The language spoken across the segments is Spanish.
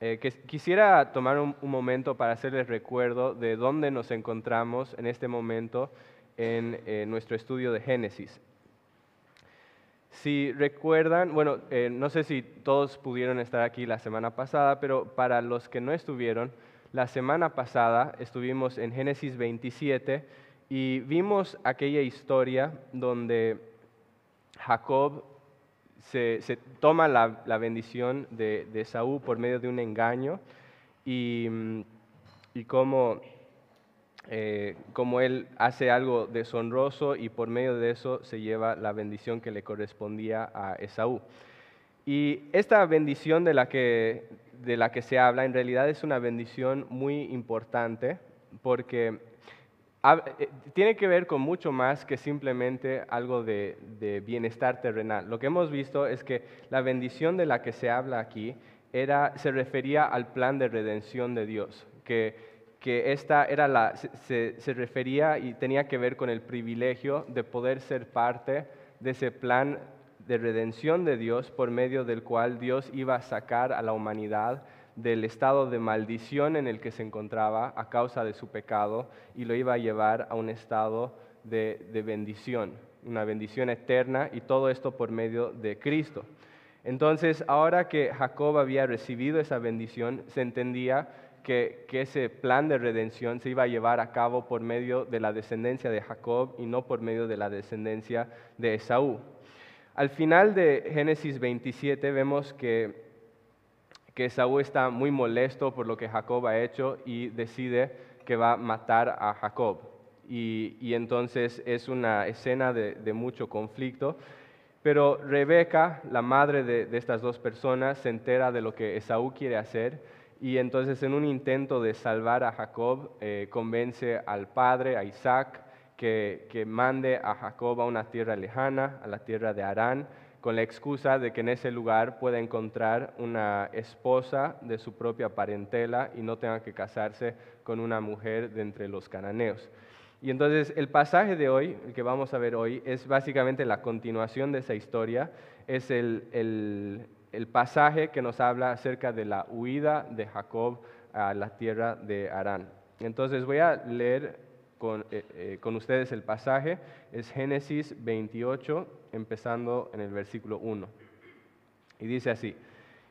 eh, que quisiera tomar un, momento para hacerles recuerdo de dónde nos encontramos en este momento en eh, nuestro estudio de Génesis. Si recuerdan, bueno, eh, no sé si todos pudieron estar aquí la semana pasada, pero para los que no estuvieron, la semana pasada estuvimos en Génesis 27 y vimos aquella historia donde Jacob se, toma la, bendición de, de, Saúl por medio de un engaño y, y cómo, eh, él hace algo deshonroso y por medio de eso se lleva la bendición que le correspondía a Esaú. Y esta bendición de la que, de la que se habla en realidad es una bendición muy importante porque tiene que ver con mucho más que simplemente algo de, bienestar terrenal. Lo que hemos visto es que la bendición de la que se habla aquí era, se refería al plan de redención de Dios, que, que esta era la, se, se refería y tenía que ver con el privilegio de poder ser parte de ese plan de redención de Dios por medio del cual Dios iba a sacar a la humanidad del estado de maldición en el que se encontraba a causa de su pecado y lo iba a llevar a un estado de, bendición, una bendición eterna y todo esto por medio de Cristo. Entonces, ahora que Jacob había recibido esa bendición, se entendía que, que, ese plan de redención se iba a llevar a cabo por medio de la descendencia de Jacob y no por medio de la descendencia de Esaú. Al final de Génesis 27 vemos que que Saúl está muy molesto por lo que Jacob ha hecho y decide que va a matar a Jacob. Y, entonces es una escena de, mucho conflicto. Pero Rebeca, la madre de, estas dos personas, se entera de lo que Esaú quiere hacer y entonces en un intento de salvar a Jacob, eh, convence al padre, a Isaac, que, que mande a Jacob a una tierra lejana, a la tierra de Arán, con la excusa de que en ese lugar pueda encontrar una esposa de su propia parentela y no tenga que casarse con una mujer de entre los cananeos. Y entonces el pasaje de hoy, el que vamos a ver hoy, es básicamente la continuación de esa historia, es el, el, pasaje que nos habla acerca de la huida de Jacob a la tierra de Arán. Entonces voy a leer con, eh, eh, con ustedes el pasaje, es Génesis 28, empezando en el versículo 1. Y dice así,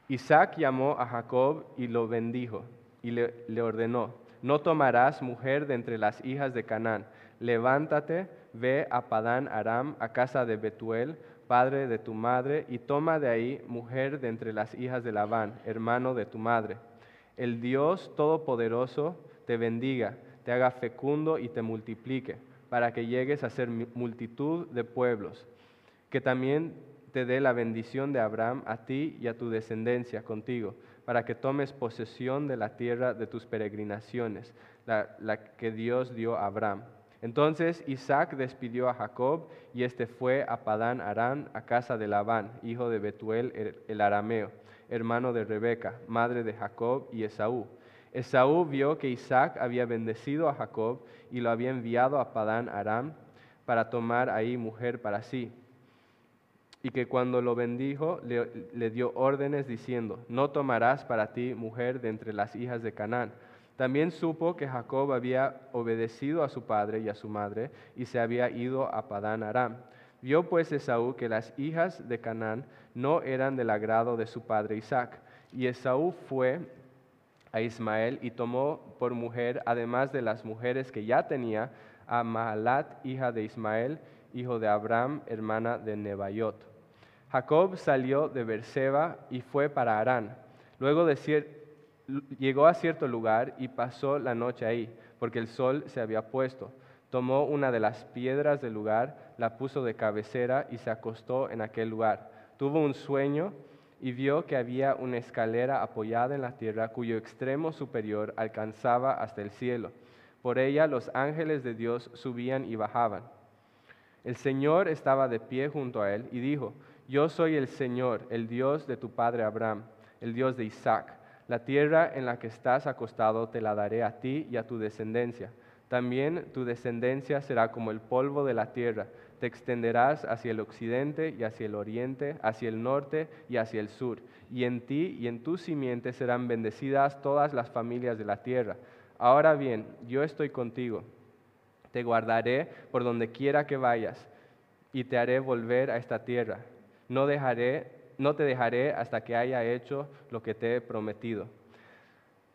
Isaac llamó a Jacob y lo bendijo y le, ordenó, no tomarás mujer de entre las hijas de Canaán, levántate, ve a Padán Aram, a casa de Betuel, padre de tu madre, y toma de ahí mujer de entre las hijas de Labán, hermano de tu madre. El Dios Todopoderoso te bendiga, te haga fecundo y te multiplique, para que llegues a ser multitud de pueblos que también te dé la bendición de Abraham a ti y a tu descendencia contigo, para que tomes posesión de la tierra de tus peregrinaciones, la, que Dios dio a Abraham. Entonces Isaac despidió a Jacob y éste fue a Padán Arán, a casa de Labán, hijo de Betuel el arameo, hermano de Rebeca, madre de Jacob y Esaú. Esaú vio que Isaac había bendecido a Jacob y lo había enviado a Padán Aram para tomar ahí mujer para sí y que cuando lo bendijo le, dio órdenes diciendo, no tomarás para ti mujer de entre las hijas de Canaán. También supo que Jacob había obedecido a su padre y a su madre y se había ido a Padán Aram. Vio pues Esaú que las hijas de Canaán no eran del agrado de su padre Isaac. Y Esaú fue a Ismael y tomó por mujer, además de las mujeres que ya tenía, a Mahalat, hija de Ismael, hijo de Abraham, hermana de Nebaiot. Jacob salió de Berseba y fue para Arán. Luego llegó a cierto lugar y pasó la noche ahí, porque el sol se había puesto. Tomó una de las piedras del lugar, la puso de cabecera y se acostó en aquel lugar. Tuvo un sueño y vio que había una escalera apoyada en la tierra cuyo extremo superior alcanzaba hasta el cielo. Por ella los ángeles de Dios subían y bajaban. El Señor estaba de pie junto a él y dijo, yo soy el Señor, el Dios de tu padre Abraham, el Dios de Isaac. La tierra en la que estás acostado te la daré a ti y a tu descendencia. También tu descendencia será como el polvo de la tierra. Te extenderás hacia el occidente y hacia el oriente, hacia el norte y hacia el sur, y en ti y en tu simiente serán bendecidas todas las familias de la tierra. Ahora bien, yo estoy contigo, te guardaré por donde quiera que vayas, y te haré volver a esta tierra. No, dejaré, no te dejaré hasta que haya hecho lo que te he prometido.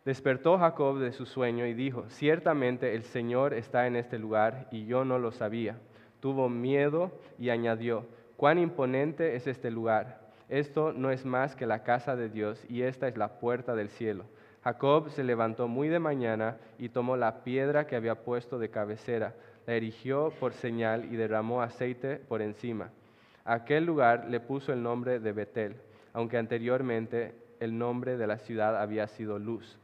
Despertó Jacob de su sueño y dijo, ciertamente el Señor está en este lugar y yo no lo sabía tuvo miedo y añadió, cuán imponente es este lugar. Esto no es más que la casa de Dios y esta es la puerta del cielo. Jacob se levantó muy de mañana y tomó la piedra que había puesto de cabecera, la erigió por señal y derramó aceite por encima. Aquel lugar le puso el nombre de Betel, aunque anteriormente el nombre de la ciudad había sido Luz.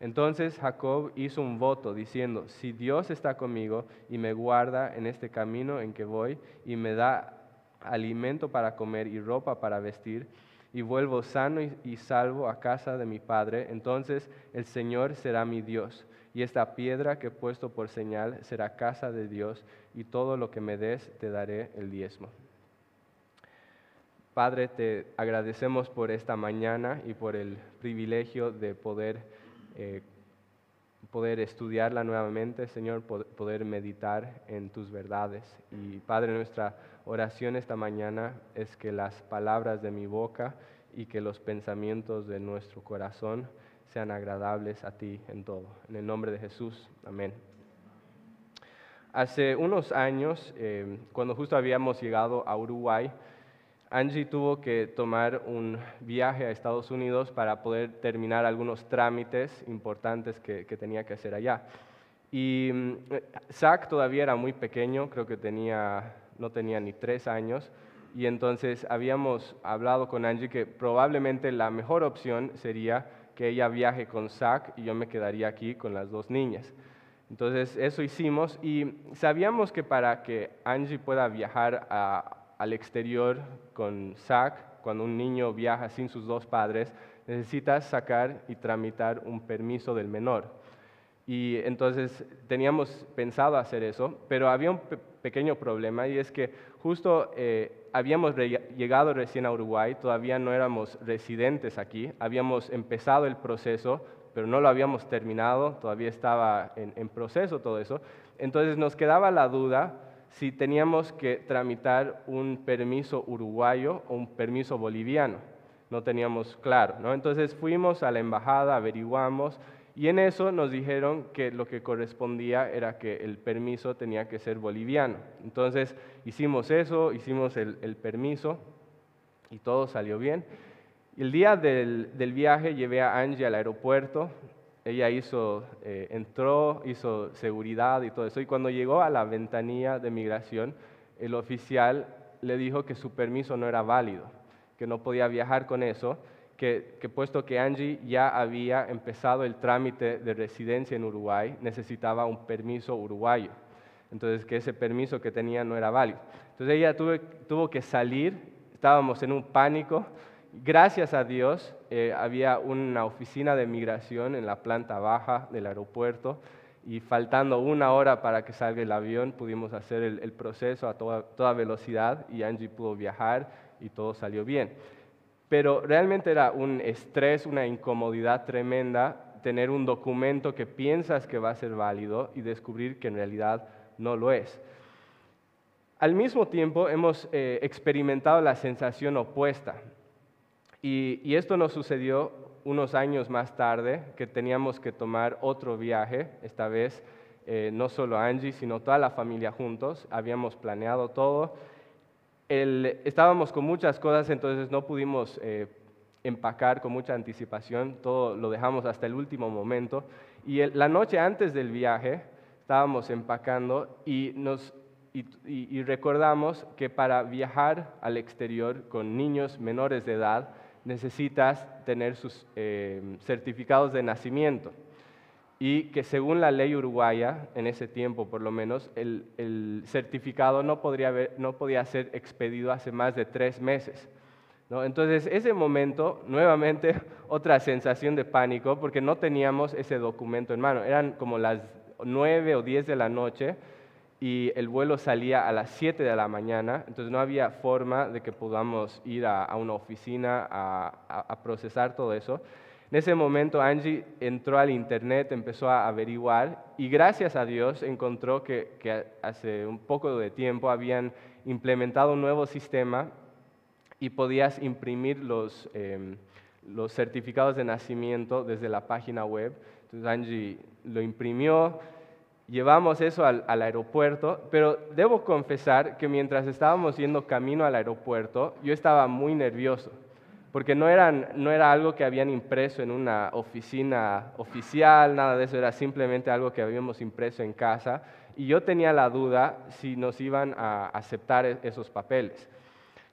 Entonces Jacob hizo un voto diciendo, si Dios está conmigo y me guarda en este camino en que voy y me da alimento para comer y ropa para vestir, y vuelvo sano y, salvo a casa de mi padre, entonces el Señor será mi Dios, y esta piedra que he puesto por señal será casa de Dios, y todo lo que me des te daré el diezmo. Padre, te agradecemos por esta mañana y por el privilegio de poder eh, poder estudiarla nuevamente, Señor, poder meditar en tus verdades. Y Padre, nuestra oración esta mañana es que las palabras de mi boca y que los pensamientos de nuestro corazón sean agradables a ti en todo. En el nombre de Jesús, amén. Hace unos años, eh, cuando justo habíamos llegado a Uruguay, Angie tuvo que tomar un viaje a Estados Unidos para poder terminar algunos trámites importantes que, tenía que hacer allá. Y mm, Zach todavía era muy pequeño, creo que tenía, no tenía ni tres años, y entonces habíamos hablado con Angie que probablemente la mejor opción sería que ella viaje con Zach y yo me quedaría aquí con las dos niñas. Entonces eso hicimos y sabíamos que para que Angie pueda viajar a, al exterior con SAC, cuando un niño viaja sin sus dos padres, necesitas sacar y tramitar un permiso del menor. Y entonces teníamos pensado hacer eso, pero había un pequeño problema y es que justo eh, habíamos llegado recién a Uruguay, todavía no éramos residentes aquí, habíamos empezado el proceso, pero no lo habíamos terminado, todavía estaba en proceso todo eso. Entonces nos quedaba la duda si teníamos que tramitar un permiso uruguayo o un permiso boliviano. No teníamos claro, ¿no? Entonces fuimos a la embajada, averiguamos y en eso nos dijeron que lo que correspondía era que el permiso tenía que ser boliviano. Entonces hicimos eso, hicimos el, permiso y todo salió bien. El día del, del viaje llevé a Angie al aeropuerto, ella hizo, eh, entró, hizo seguridad y todo eso. Y cuando llegó a la ventanilla de migración, el oficial le dijo que su permiso no era válido, que no podía viajar con eso, que, puesto que Angie ya había empezado el trámite de residencia en Uruguay, necesitaba un permiso uruguayo. Entonces, que ese permiso que tenía no era válido. Entonces, ella tuvo que salir, estábamos en un pánico, Gracias a Dios eh, había una oficina de migración en la planta baja del aeropuerto y faltando una hora para que salga el avión pudimos hacer el, proceso a toda, velocidad y Angie pudo viajar y todo salió bien. Pero realmente era un estrés, una incomodidad tremenda tener un documento que piensas que va a ser válido y descubrir que en realidad no lo es. Al mismo tiempo hemos eh, experimentado la sensación opuesta y, esto nos sucedió unos años más tarde, que teníamos que tomar otro viaje, esta vez eh, no solo Angie, sino toda la familia juntos. Habíamos planeado todo. estábamos con muchas cosas, entonces no pudimos eh, empacar con mucha anticipación, todo lo dejamos hasta el último momento. Y la noche antes del viaje estábamos empacando y, nos, y recordamos que para viajar al exterior con niños menores de edad, necesitas tener sus eh, certificados de nacimiento y que según la ley uruguaya, en ese tiempo por lo menos, el, certificado no, podría no podía ser expedido hace más de tres meses. ¿no? Entonces, ese momento, nuevamente, otra sensación de pánico, porque no teníamos ese documento en mano. Eran como las nueve o diez de la noche y el vuelo salía a las 7 de la mañana, entonces no había forma de que podamos ir a, una oficina a, procesar todo eso. En ese momento Angie entró al internet, empezó a averiguar y gracias a Dios encontró que, hace un poco de tiempo habían implementado un nuevo sistema y podías imprimir los, em, los certificados de nacimiento desde la página web. Entonces Angie lo imprimió, llevamos eso al, aeropuerto, pero debo confesar que mientras estábamos yendo camino al aeropuerto, yo estaba muy nervioso, porque no, no era algo que habían impreso en una oficina oficial, nada de eso, era simplemente algo que habíamos impreso en casa, y yo tenía la duda si nos iban a aceptar e, esos papeles.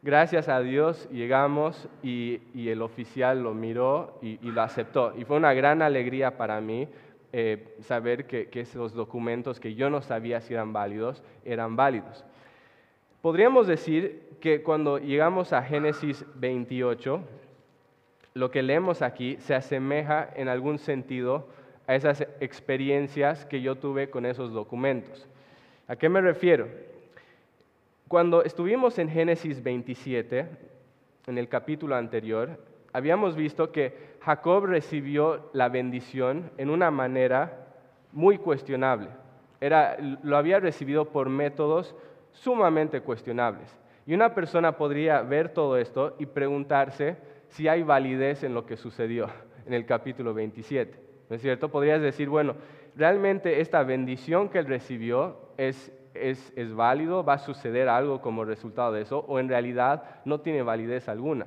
Gracias a Dios llegamos y, el oficial lo miró y, lo aceptó. Y fue una gran alegría para mí eh, saber que, esos documentos que yo no sabía si eran válidos, eran válidos. Podríamos decir que cuando llegamos a Génesis 28, lo que leemos aquí se asemeja en algún sentido a esas experiencias que yo tuve con esos documentos. ¿A qué me refiero? Cuando estuvimos en Génesis 27, en el capítulo anterior, habíamos visto que Jacob recibió la bendición en una manera muy cuestionable. Era, lo había recibido por métodos sumamente cuestionables. Y una persona podría ver todo esto y preguntarse si hay validez en lo que sucedió en el capítulo 27. ¿No es cierto? Podrías decir, bueno, realmente esta bendición que él recibió es, es, es válido, va a suceder algo como resultado de eso, o en realidad no tiene validez alguna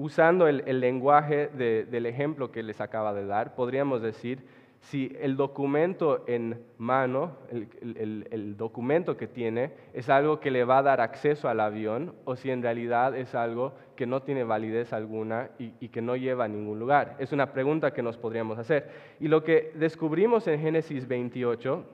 usando el, lenguaje del ejemplo que les acaba de dar, podríamos decir, si el documento en mano, el, documento que tiene, es algo que le va a dar acceso al avión o si en realidad es algo que no tiene validez alguna y, y, que no lleva a ningún lugar. Es una pregunta que nos podríamos hacer. Y lo que descubrimos en Génesis 28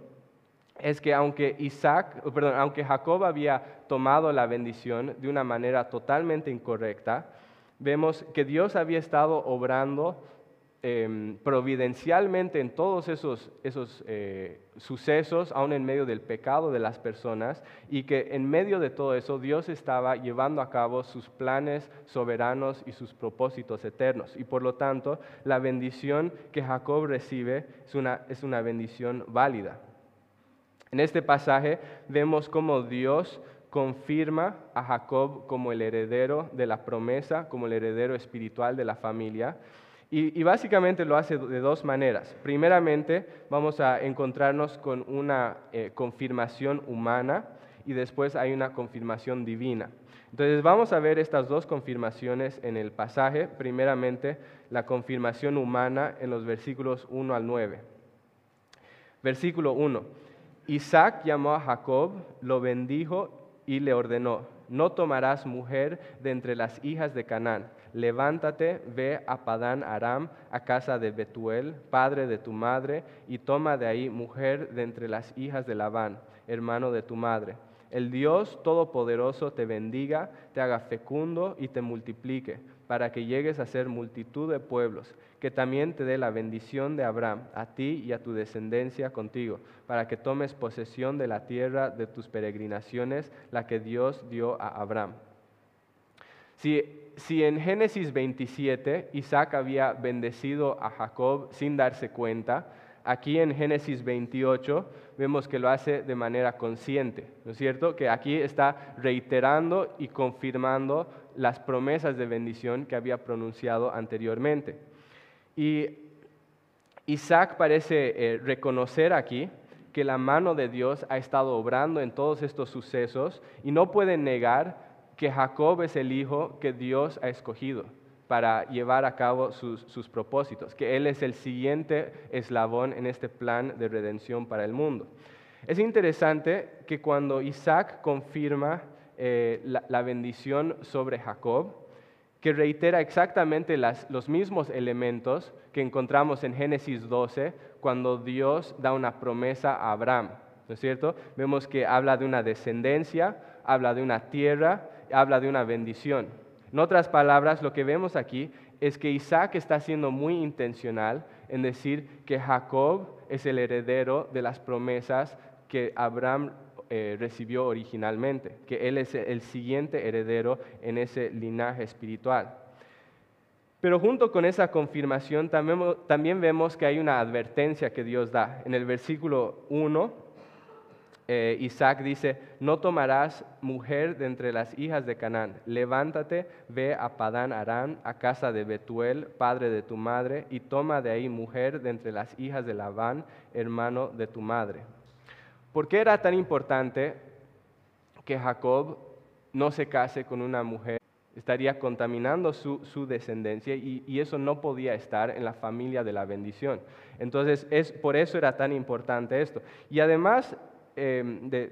es que aunque Isaac, perdón, aunque Jacob había tomado la bendición de una manera totalmente incorrecta, vemos que Dios había estado obrando em, providencialmente en todos esos, eh, sucesos, aún en medio del pecado de las personas, y que en medio de todo eso Dios estaba llevando a cabo sus planes soberanos y sus propósitos eternos. Y por lo tanto, la bendición que Jacob recibe es una, es una bendición válida. En este pasaje vemos cómo Dios confirma a Jacob como el heredero de la promesa, como el heredero espiritual de la familia. Y, básicamente lo hace de dos maneras. Primeramente, vamos a encontrarnos con una eh, confirmación humana y después hay una confirmación divina. Entonces vamos a ver estas dos confirmaciones en el pasaje. Primeramente, la confirmación humana en los versículos 1 al 9. Versículo 1. Isaac llamó a Jacob, lo bendijo y le ordenó, no tomarás mujer de entre las hijas de Canaán. Levántate, ve a Padán Aram, a casa de Betuel, padre de tu madre, y toma de ahí mujer de entre las hijas de Labán, hermano de tu madre. El Dios Todopoderoso te bendiga, te haga fecundo y te multiplique, para que llegues a ser multitud de pueblos que también te dé la bendición de Abraham, a ti y a tu descendencia contigo, para que tomes posesión de la tierra de tus peregrinaciones, la que Dios dio a Abraham. Si, si en Génesis 27 Isaac había bendecido a Jacob sin darse cuenta, aquí en Génesis 28 vemos que lo hace de manera consciente, ¿no es cierto? Que aquí está reiterando y confirmando las promesas de bendición que había pronunciado anteriormente. Y Isaac parece eh, reconocer aquí que la mano de Dios ha estado obrando en todos estos sucesos y no puede negar que Jacob es el hijo que Dios ha escogido para llevar a cabo sus, propósitos, que Él es el siguiente eslabón en este plan de redención para el mundo. Es interesante que cuando Isaac confirma eh, la bendición sobre Jacob, que reitera exactamente los mismos elementos que encontramos en Génesis 12 cuando Dios da una promesa a Abraham. ¿No es cierto? Vemos que habla de una descendencia, habla de una tierra, habla de una bendición. En otras palabras, lo que vemos aquí es que Isaac está siendo muy intencional en decir que Jacob es el heredero de las promesas que Abraham eh, recibió originalmente, que él es el siguiente heredero en ese linaje espiritual. Pero junto con esa confirmación también, también vemos que hay una advertencia que Dios da. En el versículo 1 eh, Isaac dice, no tomarás mujer de entre las hijas de Canaán, levántate, ve a Padán Arán, a casa de Betuel, padre de tu madre, y toma de ahí mujer de entre las hijas de Labán, hermano de tu madre. ¿Por qué era tan importante que Jacob no se case con una mujer? Estaría contaminando su, descendencia y, y, eso no podía estar en la familia de la bendición. Entonces, es, por eso era tan importante esto. Y además, Em, de,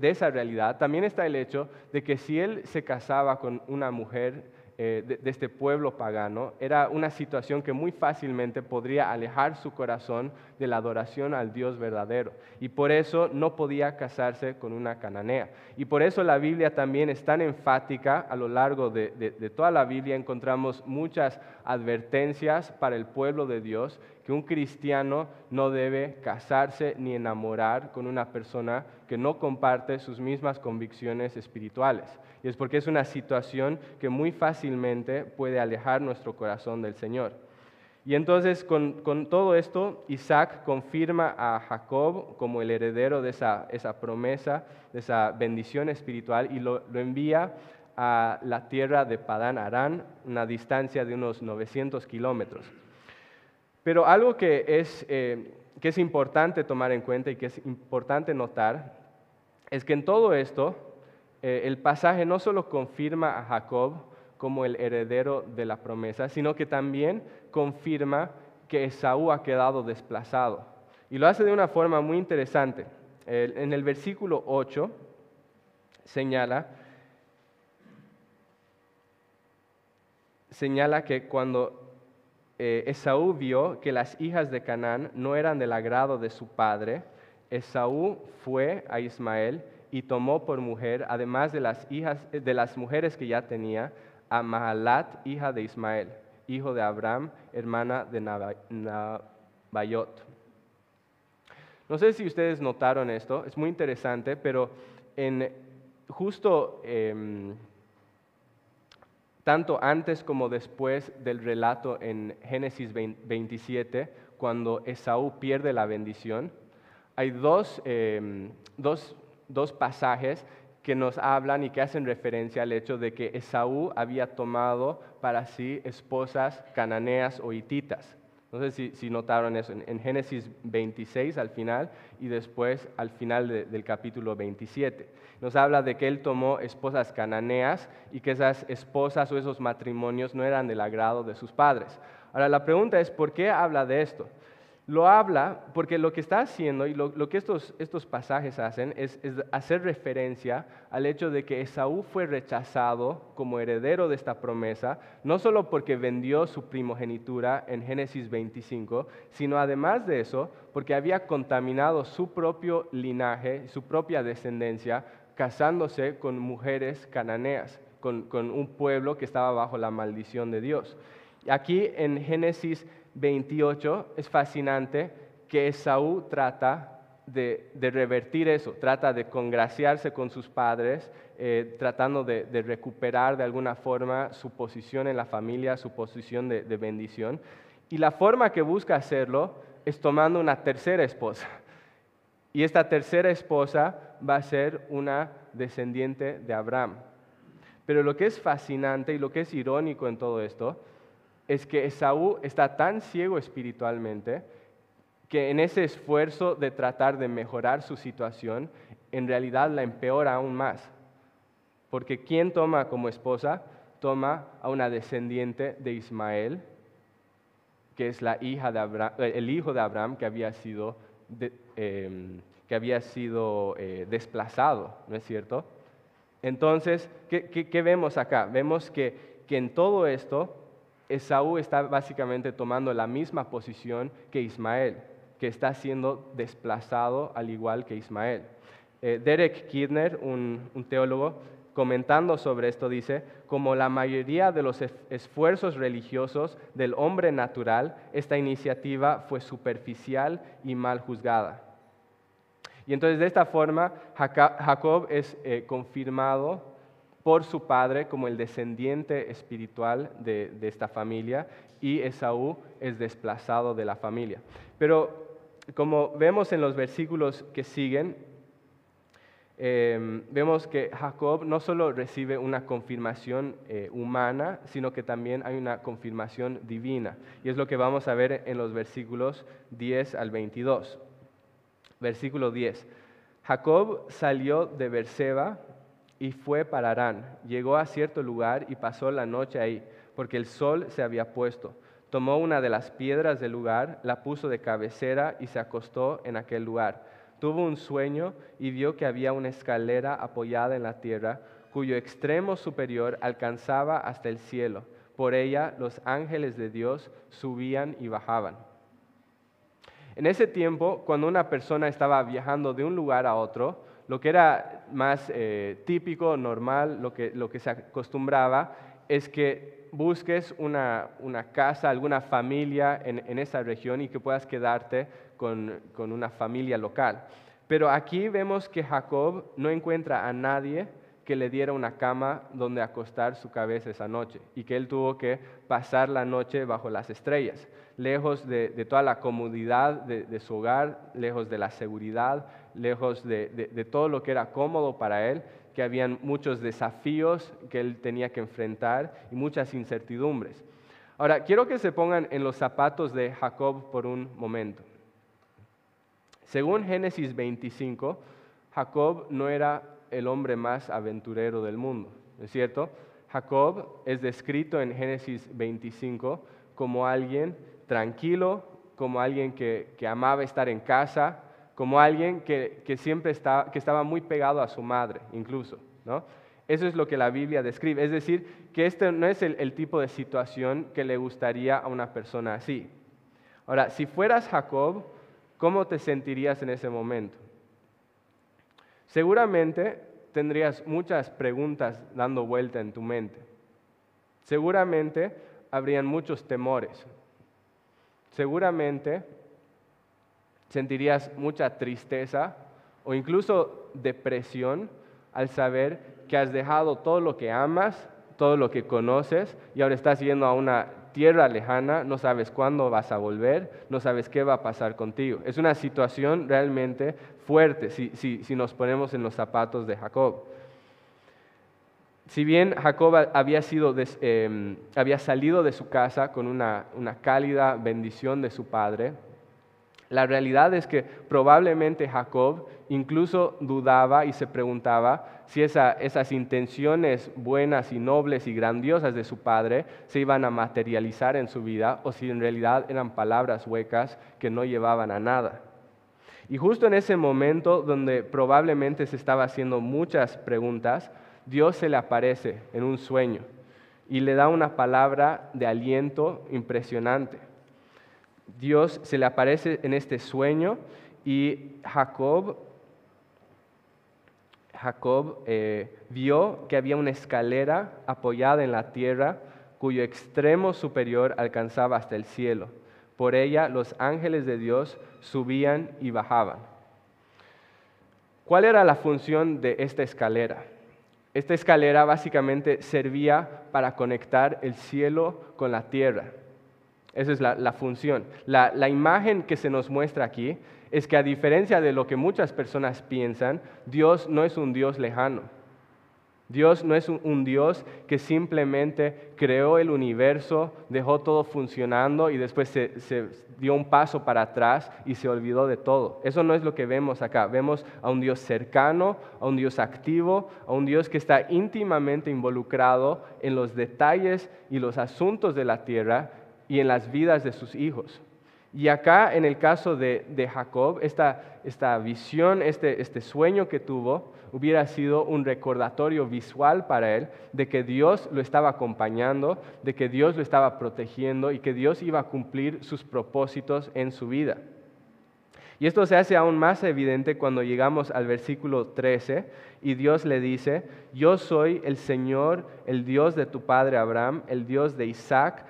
esa realidad, también está el hecho de que si él se casaba con una mujer eh, de, este pueblo pagano, era una situación que muy fácilmente podría alejar su corazón de la adoración al Dios verdadero. Y por eso no podía casarse con una cananea. Y por eso la Biblia también es tan enfática a lo largo de, de toda la Biblia. Encontramos muchas advertencias para el pueblo de Dios que un cristiano no debe casarse ni enamorar con una persona que no comparte sus mismas convicciones espirituales. Y es porque es una situación que muy fácilmente puede alejar nuestro corazón del Señor. Y entonces con, todo esto, Isaac confirma a Jacob como el heredero de esa, promesa, de esa bendición espiritual, y lo, envía a la tierra de Padán Arán, una distancia de unos 900 kilómetros. Pero algo que es, eh, que es importante tomar en cuenta y que es importante notar es que en todo esto eh, el pasaje no solo confirma a Jacob como el heredero de la promesa, sino que también confirma que Esaú ha quedado desplazado. Y lo hace de una forma muy interesante. en el versículo 8 señala, señala que cuando eh, Esaú vio que las hijas de Canaán no eran del agrado de su padre, Esaú fue a Ismael y tomó por mujer, además de las, hijas, de las mujeres que ya tenía, a Mahalat, hija de Ismael, hijo de Abraham, hermana de Nabayot. No sé si ustedes notaron esto, es muy interesante, pero en justo em, tanto antes como después del relato en Génesis 27, cuando Esaú pierde la bendición, hay em, dos, dos, pasajes que nos hablan y que hacen referencia al hecho de que Esaú había tomado para sí esposas cananeas o hititas. No sé si, notaron eso en, Génesis 26 al final y después al final del capítulo 27. Nos habla de que él tomó esposas cananeas y que esas esposas o esos matrimonios no eran del agrado de sus padres. Ahora la pregunta es, ¿por qué habla de esto? Lo habla porque lo que está haciendo y lo, que estos, estos, pasajes hacen es, hacer referencia al hecho de que Esaú fue rechazado como heredero de esta promesa, no solo porque vendió su primogenitura en Génesis 25, sino además de eso, porque había contaminado su propio linaje, su propia descendencia, casándose con mujeres cananeas, con, con un pueblo que estaba bajo la maldición de Dios. Aquí en Génesis 28 es fascinante que Esaú trata de, revertir eso, trata de congraciarse con sus padres, eh, tratando de, recuperar de alguna forma su posición en la familia, su posición de, de bendición. Y la forma que busca hacerlo es tomando una tercera esposa. Y esta tercera esposa va a ser una descendiente de Abraham. Pero lo que es fascinante y lo que es irónico en todo esto es que Esaú está tan ciego espiritualmente que en ese esfuerzo de tratar de mejorar su situación, en realidad la empeora aún más. Porque ¿quién toma como esposa? Toma a una descendiente de Ismael, que es la hija de Abraham, eh, el hijo de Abraham que había sido, em, que había sido eh, desplazado, ¿no es cierto? Entonces, ¿qué, vemos acá? Vemos que, que en todo esto Esaú está básicamente tomando la misma posición que Ismael, que está siendo desplazado al igual que Ismael. Eh, Derek Kidner, un, teólogo, comentando sobre esto, dice, como la mayoría de los esfuerzos religiosos del hombre natural, esta iniciativa fue superficial y mal juzgada. Y entonces de esta forma Jacob es eh, confirmado por su padre como el descendiente espiritual de, de, esta familia y Esaú es desplazado de la familia. Pero como vemos en los versículos que siguen, Em, vemos que Jacob no solo recibe una confirmación eh, humana, sino que también hay una confirmación divina. Y es lo que vamos a ver en los versículos 10 al 22. Versículo 10. Jacob salió de Berseba y fue para Arán. Llegó a cierto lugar y pasó la noche ahí, porque el sol se había puesto. Tomó una de las piedras del lugar, la puso de cabecera y se acostó en aquel lugar tuvo un sueño y vio que había una escalera apoyada en la tierra, cuyo extremo superior alcanzaba hasta el cielo. Por ella los ángeles de Dios subían y bajaban. En ese tiempo, cuando una persona estaba viajando de un lugar a otro, lo que era más eh, típico, normal, lo que, lo que se acostumbraba, es que busques una, casa, alguna familia en, esa región y que puedas quedarte con, una familia local. Pero aquí vemos que Jacob no encuentra a nadie que le diera una cama donde acostar su cabeza esa noche y que él tuvo que pasar la noche bajo las estrellas, lejos de, toda la comodidad de, su hogar, lejos de la seguridad, lejos de, de, todo lo que era cómodo para él, que habían muchos desafíos que él tenía que enfrentar y muchas incertidumbres. Ahora, quiero que se pongan en los zapatos de Jacob por un momento. Según Génesis 25, Jacob no era el hombre más aventurero del mundo, ¿es cierto? Jacob es descrito en Génesis 25 como alguien tranquilo, como alguien que, amaba estar en casa, como alguien que, siempre estaba, que estaba muy pegado a su madre, incluso, ¿no? Eso es lo que la Biblia describe. Es decir, que este no es el tipo de situación que le gustaría a una persona así. Ahora, si fueras Jacob, ¿cómo te sentirías en ese momento? Seguramente tendrías muchas preguntas dando vuelta en tu mente. Seguramente habrían muchos temores. Seguramente sentirías mucha tristeza o incluso depresión al saber que has dejado todo lo que amas, todo lo que conoces y ahora estás yendo a una tierra lejana, no sabes cuándo vas a volver, no sabes qué va a pasar contigo. Es una situación realmente fuerte si, nos ponemos en los zapatos de Jacob. Si bien Jacob había, sido em, había salido de su casa con una, una cálida bendición de su padre, la realidad es que probablemente Jacob incluso dudaba y se preguntaba si esas intenciones buenas y nobles y grandiosas de su padre se iban a materializar en su vida o si en realidad eran palabras huecas que no llevaban a nada. Y justo en ese momento donde probablemente se estaba haciendo muchas preguntas, Dios se le aparece en un sueño y le da una palabra de aliento impresionante. Dios se le aparece en este sueño y Jacob, Jacob eh, vio que había una escalera apoyada en la tierra cuyo extremo superior alcanzaba hasta el cielo. Por ella los ángeles de Dios subían y bajaban. ¿Cuál era la función de esta escalera? Esta escalera básicamente servía para conectar el cielo con la tierra. Esa es la, función. La, imagen que se nos muestra aquí es que a diferencia de lo que muchas personas piensan, Dios no es un Dios lejano. Dios no es un, Dios que simplemente creó el universo, dejó todo funcionando y después se, se, dio un paso para atrás y se olvidó de todo. Eso no es lo que vemos acá. Vemos a un Dios cercano, a un Dios activo, a un Dios que está íntimamente involucrado en los detalles y los asuntos de la tierra y en las vidas de sus hijos. Y acá en el caso de, Jacob, esta, visión, este, este sueño que tuvo, hubiera sido un recordatorio visual para él de que Dios lo estaba acompañando, de que Dios lo estaba protegiendo y que Dios iba a cumplir sus propósitos en su vida. Y esto se hace aún más evidente cuando llegamos al versículo 13 y Dios le dice, yo soy el Señor, el Dios de tu padre Abraham, el Dios de Isaac,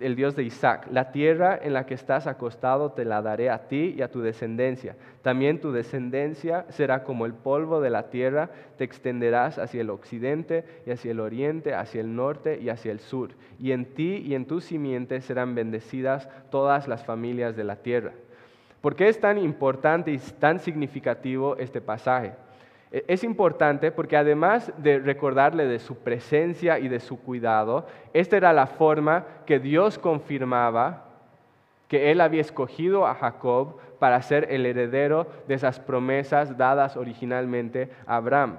el Dios de Isaac, la tierra en la que estás acostado te la daré a ti y a tu descendencia. También tu descendencia será como el polvo de la tierra, te extenderás hacia el occidente y hacia el oriente, hacia el norte y hacia el sur. Y en ti y en tu simiente serán bendecidas todas las familias de la tierra. ¿Por qué es tan importante y tan significativo este pasaje? E, es importante porque además de recordarle de su presencia y de su cuidado, esta era la forma que Dios confirmaba que Él había escogido a Jacob para ser el heredero de esas promesas dadas originalmente a Abraham.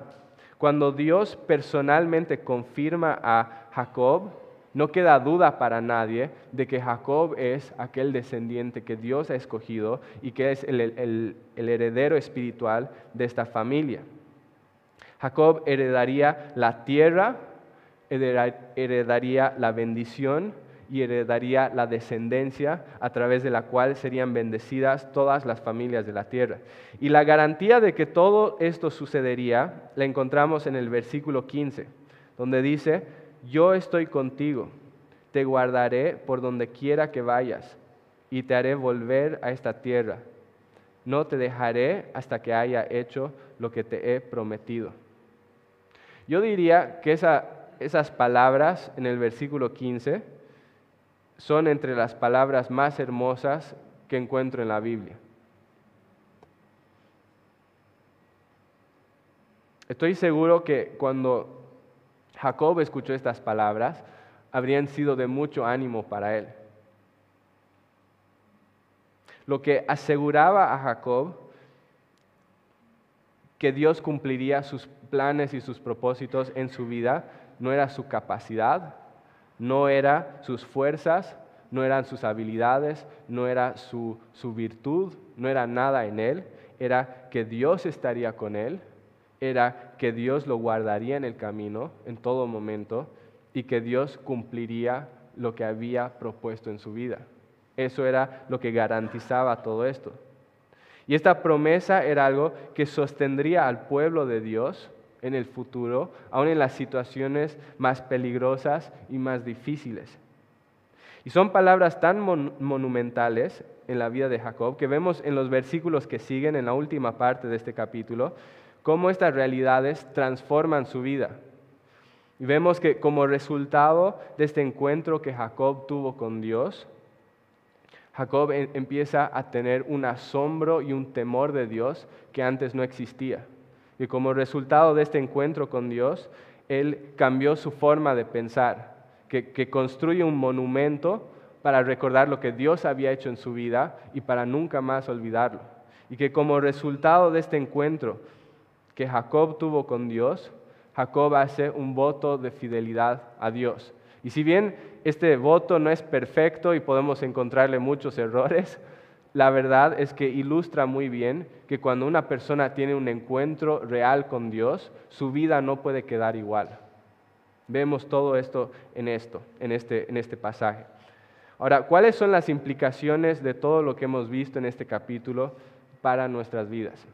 Cuando Dios personalmente confirma a Jacob, no queda duda para nadie de que Jacob es aquel descendiente que Dios ha escogido y que es el, heredero espiritual de esta familia. Jacob heredaría la tierra, heredaría la bendición y heredaría la descendencia a través de la cual serían bendecidas todas las familias de la tierra. Y la garantía de que todo esto sucedería la encontramos en el versículo 15, donde dice, yo estoy contigo, te guardaré por donde quiera que vayas y te haré volver a esta tierra. No te dejaré hasta que haya hecho lo que te he prometido. Yo diría que esas palabras en el versículo 15 son entre las palabras más hermosas que encuentro en la Biblia. Estoy seguro que cuando Jacob escuchó estas palabras, habrían sido de mucho ánimo para él. Lo que aseguraba a Jacob que Dios cumpliría sus planes y sus propósitos en su vida no era su capacidad, no era sus fuerzas, no eran sus habilidades, no era su, su virtud, no era nada en él, era que Dios estaría con él, era que Dios lo guardaría en el camino en todo momento y que Dios cumpliría lo que había propuesto en su vida. Eso era lo que garantizaba todo esto. Y esta promesa era algo que sostendría al pueblo de Dios en el futuro, aún en las situaciones más peligrosas y más difíciles. Y son palabras tan monumentales en la vida de Jacob que vemos en los versículos que siguen en la última parte de este capítulo, cómo estas realidades transforman su vida. Y vemos que como resultado de este encuentro que Jacob tuvo con Dios, Jacob empieza a tener un asombro y un temor de Dios que antes no existía. Y como resultado de este encuentro con Dios, él cambió su forma de pensar, que, construye un monumento para recordar lo que Dios había hecho en su vida y para nunca más olvidarlo. Y que como resultado de este encuentro que Jacob tuvo con Dios, Jacob hace un voto de fidelidad a Dios. Y si bien este voto no es perfecto y podemos encontrarle muchos errores, la verdad es que ilustra muy bien que cuando una persona tiene un encuentro real con Dios, su vida no puede quedar igual. Vemos todo esto en esto, en este, en este pasaje. Ahora, ¿cuáles son las implicaciones de todo lo que hemos visto en este capítulo para nuestras vidas?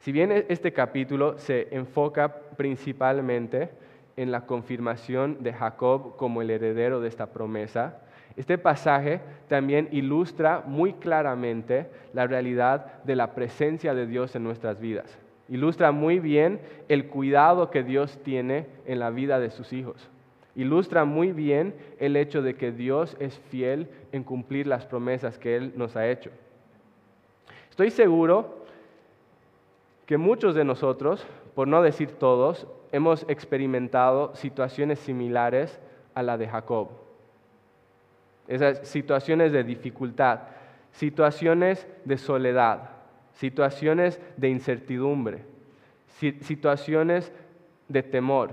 Si bien e, este capítulo se enfoca principalmente en la confirmación de Jacob como el heredero de esta promesa, este pasaje también ilustra muy claramente la realidad de la presencia de Dios en nuestras vidas. Ilustra muy bien el cuidado que Dios tiene en la vida de sus hijos. Ilustra muy bien el hecho de que Dios es fiel en cumplir las promesas que Él nos ha hecho. Estoy seguro que muchos de nosotros, por no decir todos, hemos experimentado situaciones similares a la de Jacob esas situaciones de dificultad, situaciones de soledad, situaciones de incertidumbre, situaciones de temor,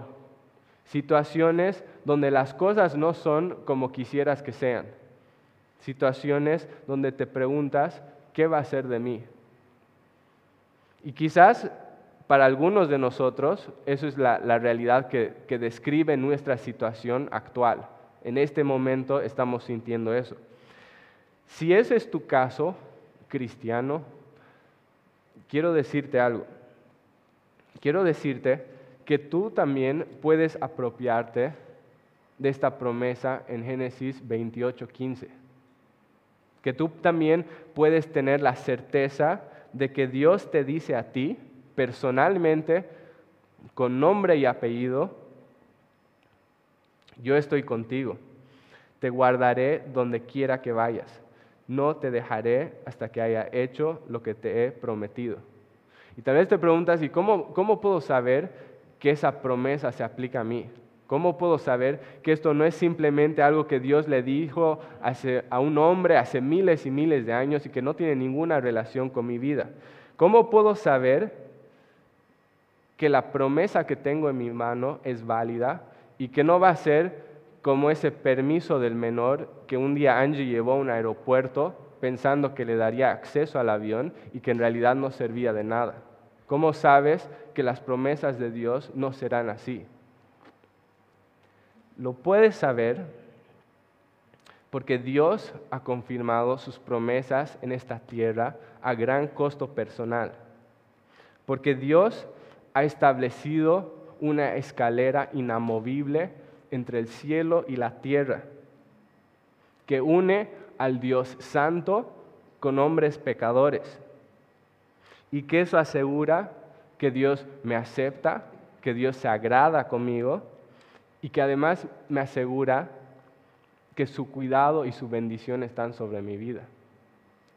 situaciones donde las cosas no son como quisieras que sean, situaciones donde te preguntas, ¿qué va a ser de mí? Y quizás para algunos de nosotros eso es la, realidad que describe nuestra situación actual en este momento estamos sintiendo eso. Si ese es tu caso, cristiano, quiero decirte algo. Quiero decirte que tú también puedes apropiarte de esta promesa en Génesis 28:15. Que tú también puedes tener la certeza de que Dios te dice a ti personalmente, con nombre y apellido, yo estoy contigo, te guardaré donde quiera que vayas, no te dejaré hasta que haya hecho lo que te he prometido. Y tal vez te preguntas, ¿y cómo, cómo puedo saber que esa promesa se aplica a mí? ¿Cómo puedo saber que esto no es simplemente algo que Dios le dijo a un hombre hace miles y miles de años y que no tiene ninguna relación con mi vida? ¿Cómo puedo saber que la promesa que tengo en mi mano es válida y que no va a ser como ese permiso del menor que un día Angie llevó a un aeropuerto pensando que le daría acceso al avión y que en realidad no servía de nada. ¿Cómo sabes que las promesas de Dios no serán así? Lo puedes saber porque Dios ha confirmado sus promesas en esta tierra a gran costo personal. Porque Dios ha establecido una escalera inamovible entre el cielo y la tierra, que une al Dios santo con hombres pecadores. Y que eso asegura que Dios me acepta, que Dios se agrada conmigo y que además me asegura que su cuidado y su bendición están sobre mi vida.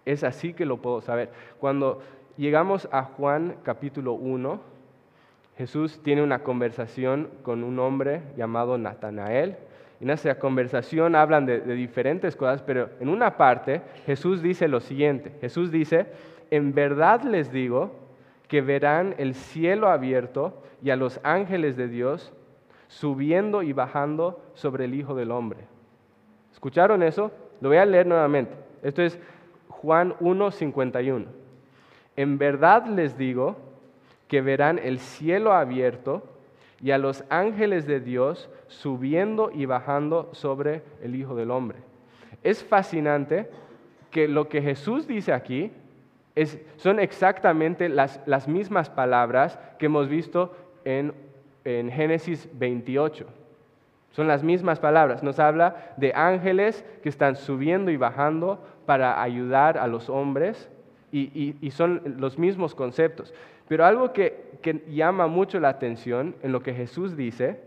Es así que lo puedo saber. Cuando llegamos a Juan capítulo 1, Jesús tiene una conversación con un hombre llamado Natanael. En esa conversación hablan de, diferentes cosas, pero en una parte Jesús dice lo siguiente. Jesús dice, en verdad les digo que verán el cielo abierto y a los ángeles de Dios subiendo y bajando sobre el Hijo del Hombre. ¿Escucharon eso? Lo voy a leer nuevamente. Esto es Juan 1:51. En verdad les digo que verán el cielo abierto y a los ángeles de Dios subiendo y bajando sobre el Hijo del Hombre. Es fascinante que lo que Jesús dice aquí son exactamente las, mismas palabras que hemos visto en, en Génesis 28. Son las mismas palabras. Nos habla de ángeles que están subiendo y bajando para ayudar a los hombres y, son los mismos conceptos. Pero algo que, llama mucho la atención en lo que Jesús dice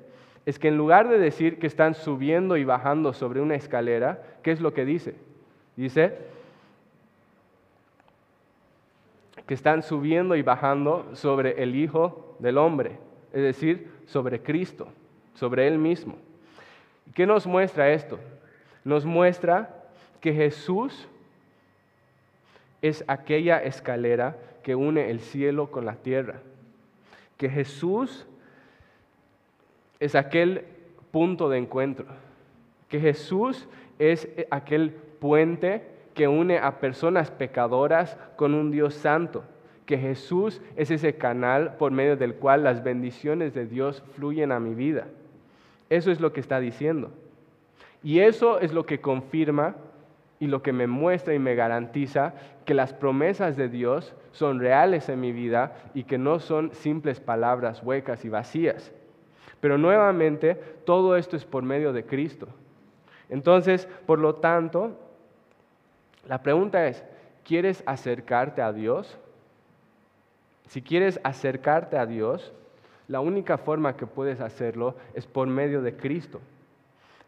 es que en lugar de decir que están subiendo y bajando sobre una escalera, ¿qué es lo que dice? Dice que están subiendo y bajando sobre el Hijo del Hombre, es decir, sobre Cristo, sobre Él mismo. ¿Qué nos muestra esto? Nos muestra que Jesús es aquella escalera que une el cielo con la tierra. Que Jesús es aquel punto de encuentro. Que Jesús es aquel puente que une a personas pecadoras con un Dios santo. Que Jesús es ese canal por medio del cual las bendiciones de Dios fluyen a mi vida. Eso es lo que está diciendo. Y eso es lo que confirma y lo que me muestra y me garantiza que las promesas de Dios son reales en mi vida y que no son simples palabras huecas y vacías. Pero nuevamente, todo esto es por medio de Cristo. Entonces, por lo tanto, la pregunta es, ¿quieres acercarte a Dios? Si quieres acercarte a Dios, la única forma que puedes hacerlo es por medio de Cristo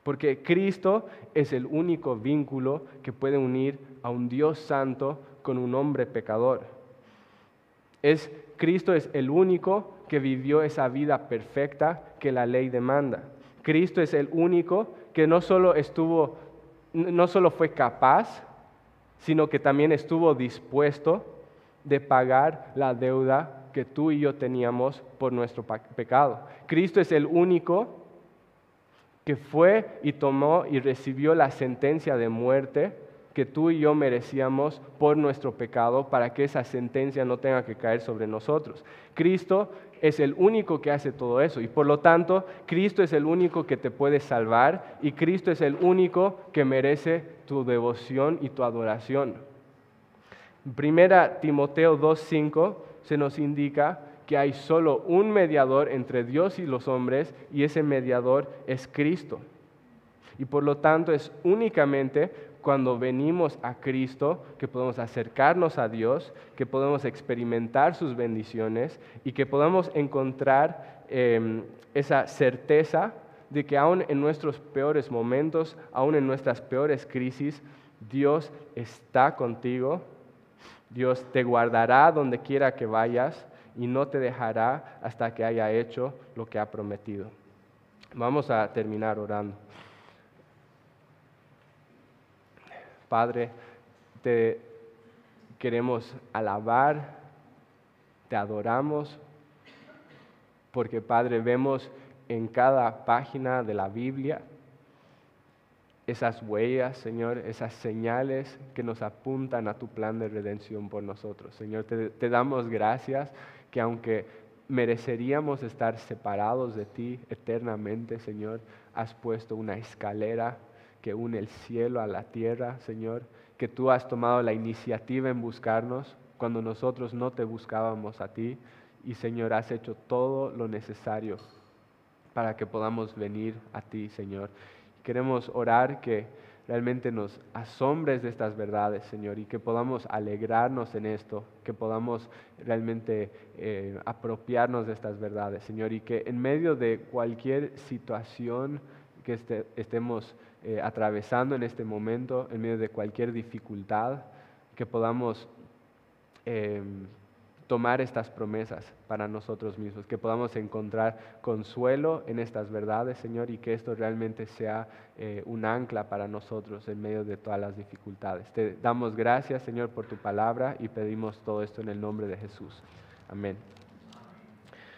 porque Cristo es el único vínculo que puede unir a un Dios santo con un hombre pecador. Es, Cristo es el único que vivió esa vida perfecta que la ley demanda. Cristo es el único que no solo estuvo, no solo fue capaz, sino que también estuvo dispuesto de pagar la deuda que tú y yo teníamos por nuestro pecado. Cristo es el único que fue y tomó y recibió la sentencia de muerte que tú y yo merecíamos por nuestro pecado para que esa sentencia no tenga que caer sobre nosotros. Cristo es el único que hace todo eso y por lo tanto Cristo es el único que te puede salvar y Cristo es el único que merece tu devoción y tu adoración. Primera Timoteo 2.5 se nos indica que hay solo un mediador entre Dios y los hombres y ese mediador es Cristo. Y por lo tanto es únicamente cuando venimos a Cristo que podemos acercarnos a Dios, que podemos experimentar sus bendiciones y que podamos encontrar em, esa certeza de que aún en nuestros peores momentos, aún en nuestras peores crisis, Dios está contigo, Dios te guardará donde quiera que vayas y no te dejará hasta que haya hecho lo que ha prometido. Vamos a terminar orando. Padre, te queremos alabar, te adoramos, porque Padre, vemos en cada página de la Biblia esas huellas, Señor, esas señales que nos apuntan a tu plan de redención por nosotros. Señor, te, damos gracias que aunque mereceríamos estar separados de ti eternamente, Señor, has puesto una escalera que une el cielo a la tierra, Señor, que tú has tomado la iniciativa en buscarnos cuando nosotros no te buscábamos a ti y, Señor, has hecho todo lo necesario para que podamos venir a ti, Señor. Queremos orar que realmente nos asombres de estas verdades, Señor, y que podamos alegrarnos en esto, que podamos realmente eh, apropiarnos de estas verdades, Señor, y que en medio de cualquier situación que este, estemos eh, atravesando en este momento, en medio de cualquier dificultad, que podamos em, tomar estas promesas para nosotros mismos, que podamos encontrar consuelo en estas verdades, Señor, y que esto realmente sea eh, un ancla para nosotros en medio de todas las dificultades. Te damos gracias, Señor, por tu palabra y pedimos todo esto en el nombre de Jesús. Amén.